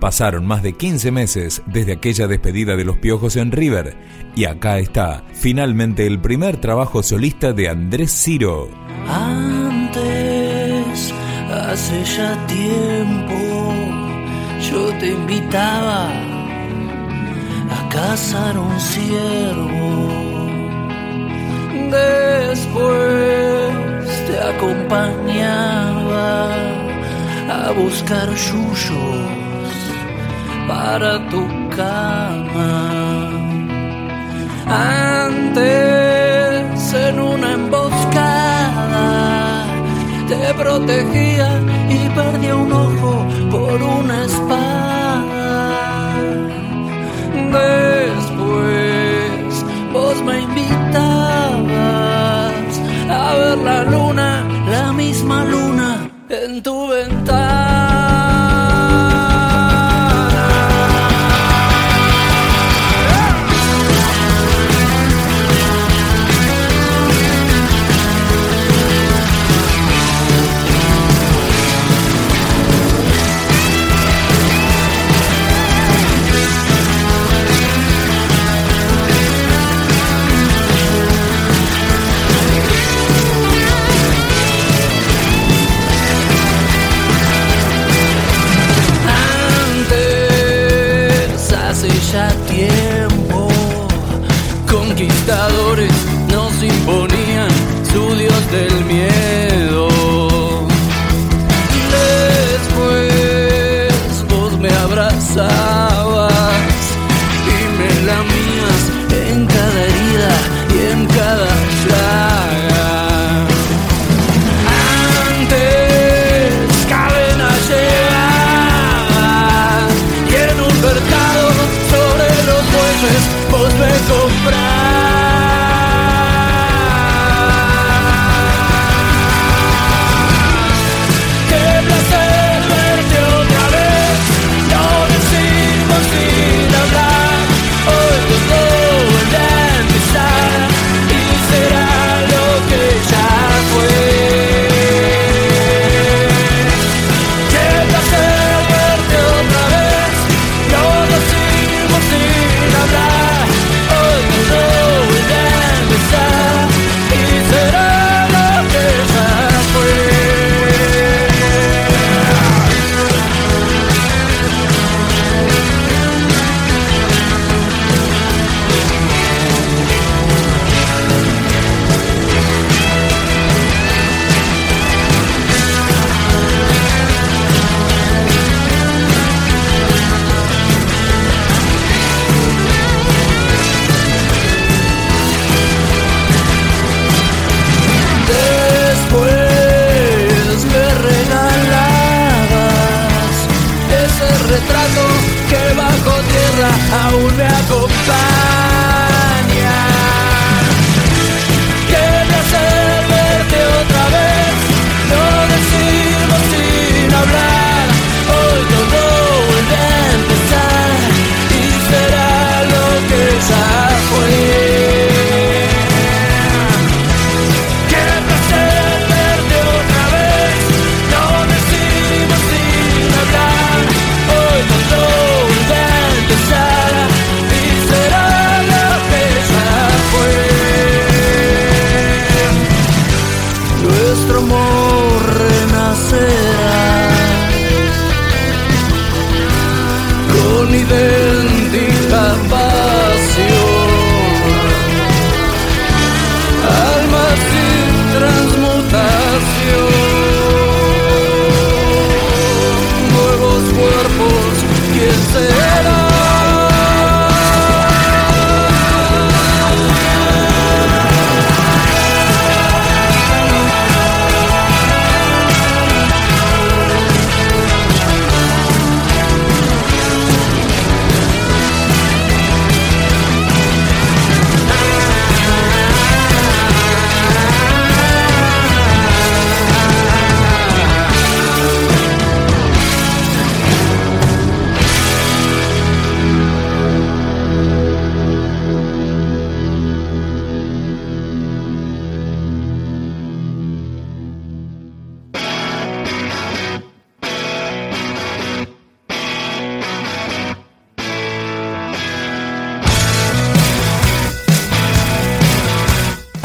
Pasaron más de 15 meses desde aquella despedida de los Piojos en River y acá está finalmente el primer trabajo solista de Andrés Ciro. Antes, hace ya tiempo, yo te invitaba a cazar un ciervo. Después te acompañaba a buscar yuyos para tu cama. Antes en una emboscada te protegía y perdía un ojo por una espada.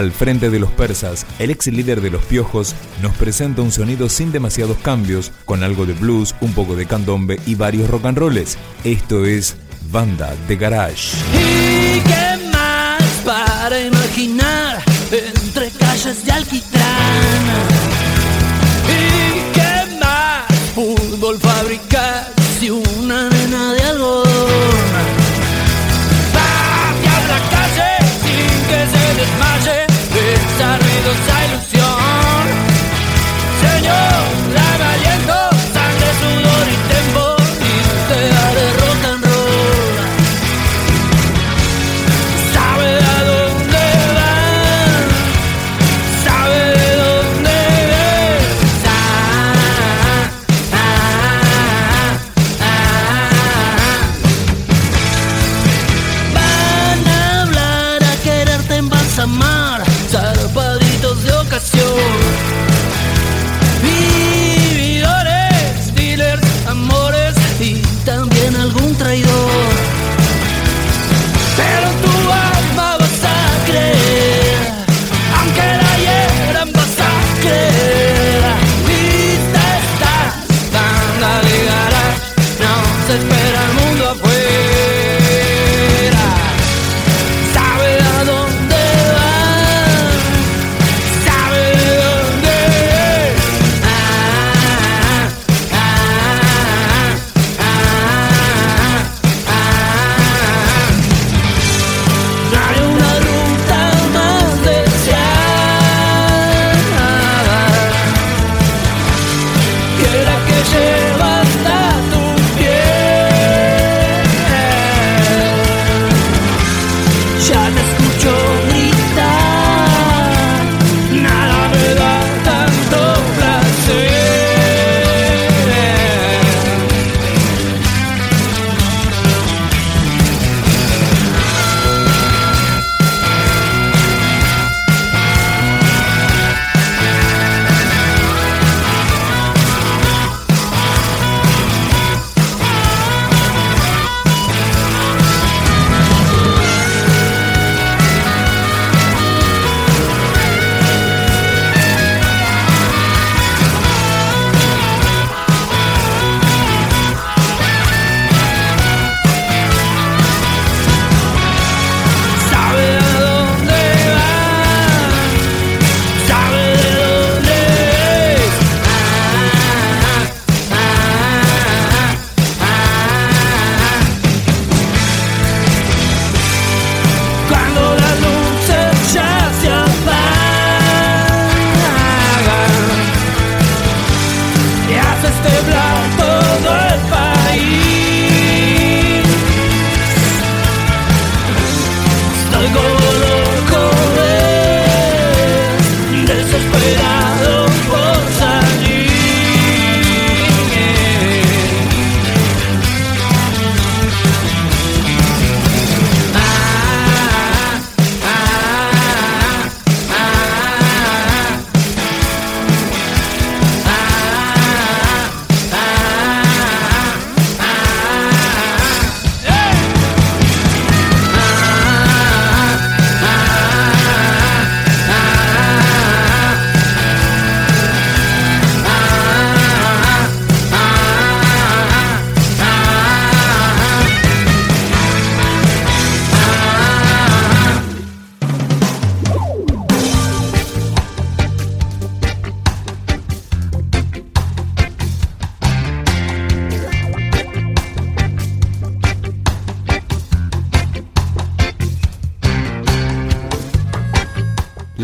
Al frente de los persas, el ex líder de los piojos nos presenta un sonido sin demasiados cambios, con algo de blues, un poco de candombe y varios rock and rolls. Esto es Banda de Garage. ¿Y qué más para imaginar entre calles de alquitrán?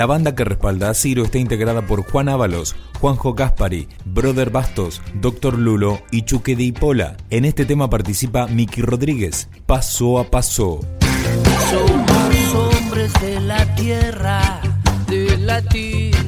La banda que respalda a Ciro está integrada por Juan Ábalos, Juanjo Gaspari, Brother Bastos, Doctor Lulo y Chuque de Ipola. En este tema participa Miki Rodríguez, Paso a Paso. Somos hombres de la tierra, de la tierra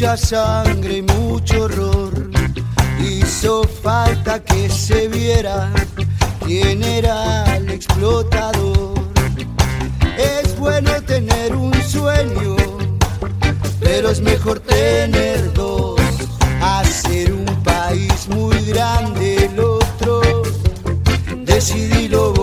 mucha sangre y mucho horror. Hizo falta que se viera quién era el explotador. Es bueno tener un sueño, pero es mejor tener dos. Hacer un país muy grande, el otro, decidilo vos.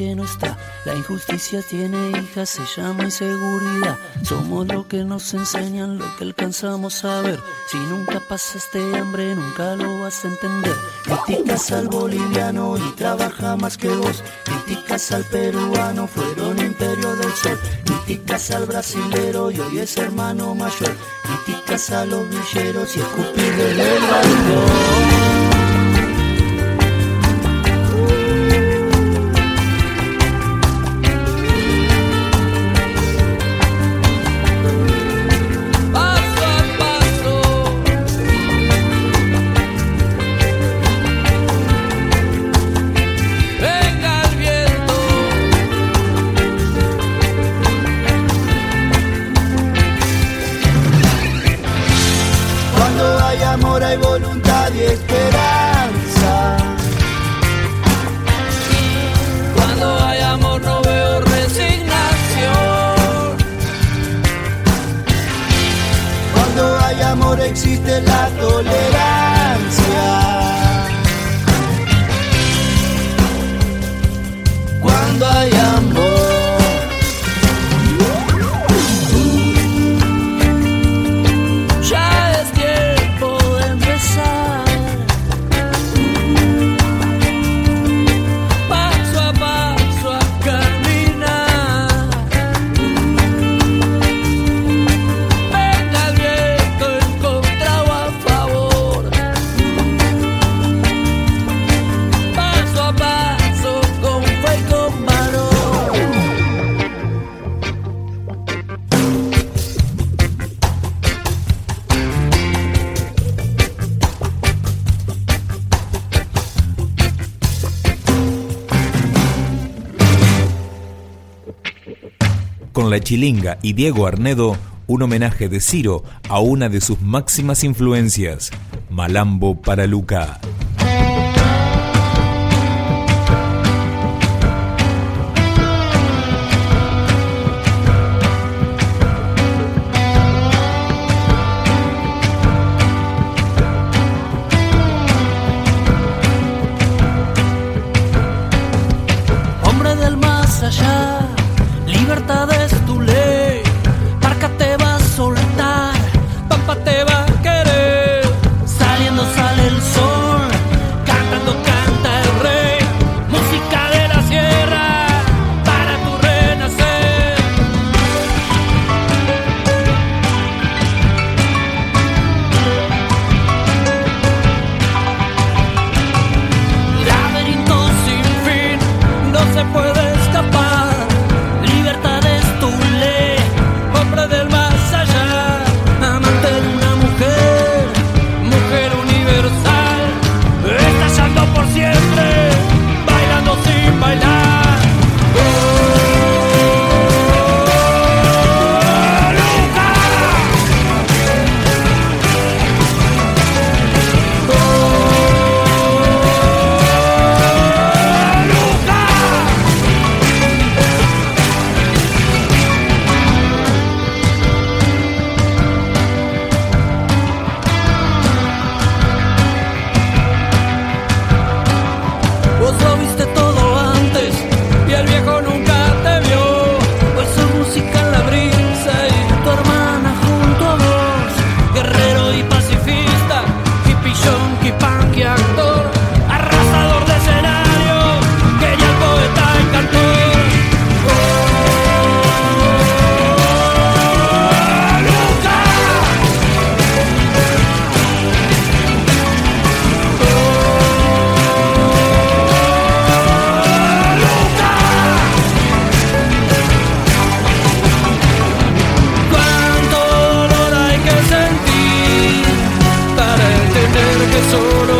Que no está. La injusticia tiene hijas, se llama inseguridad. Somos lo que nos enseñan, lo que alcanzamos a ver. Si nunca pasaste hambre, nunca lo vas a entender. Criticas al boliviano y trabaja más que vos. Criticas al peruano, fueron imperio del sol. Criticas al brasilero y hoy es hermano mayor. Criticas a los villeros y escupir del hay voluntad y esperanza. cuando hay amor no veo resignación. Cuando hay amor existe la tolerancia. Con la chilinga y Diego Arnedo, un homenaje de Ciro a una de sus máximas influencias, Malambo para Luca. Te solo